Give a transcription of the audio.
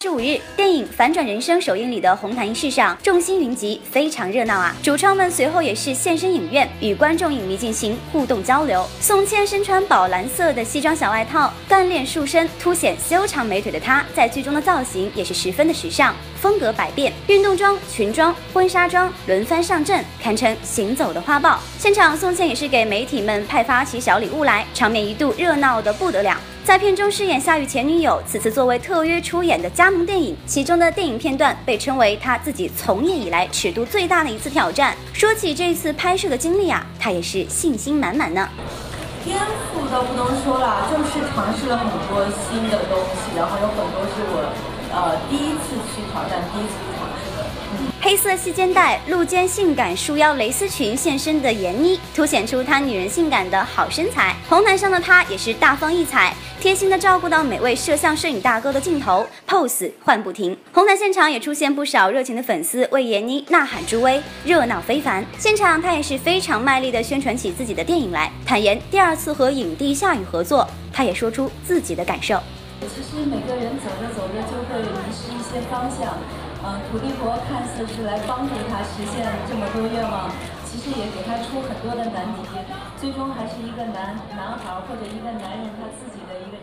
十五日，电影《反转人生》首映礼的红毯仪式上，众星云集，非常热闹啊！主创们随后也是现身影院，与观众影迷进行互动交流。宋茜身穿宝蓝色的西装小外套，干练束身，凸显修长美腿的她，在剧中的造型也是十分的时尚，风格百变，运动装、裙装、婚纱装轮番上阵，堪称行走的花豹。现场，宋茜也是给媒体们派发起小礼物来，场面一度热闹的不得了。在片中饰演夏雨前女友，此次作为特约出演的加盟电影，其中的电影片段被称为他自己从业以来尺度最大的一次挑战。说起这次拍摄的经历啊，他也是信心满满呢。天赋都不能说了，就是尝试了很多新的东西，然后有很多是我呃第一次去挑战，第一次去尝。黑色细肩带、露肩性感束腰蕾丝裙现身的闫妮，凸显出她女人性感的好身材。红毯上的她也是大方异彩，贴心的照顾到每位摄像摄影大哥的镜头，pose 换不停。红毯现场也出现不少热情的粉丝为闫妮呐喊助威，热闹非凡。现场她也是非常卖力的宣传起自己的电影来，坦言第二次和影帝夏雨合作，她也说出自己的感受。其实每个人走着走着就会迷失一些方向。嗯，土地婆看似是来帮助他实现这么多愿望，其实也给他出很多的难题，最终还是一个男男孩或者一个男人他自己的一个。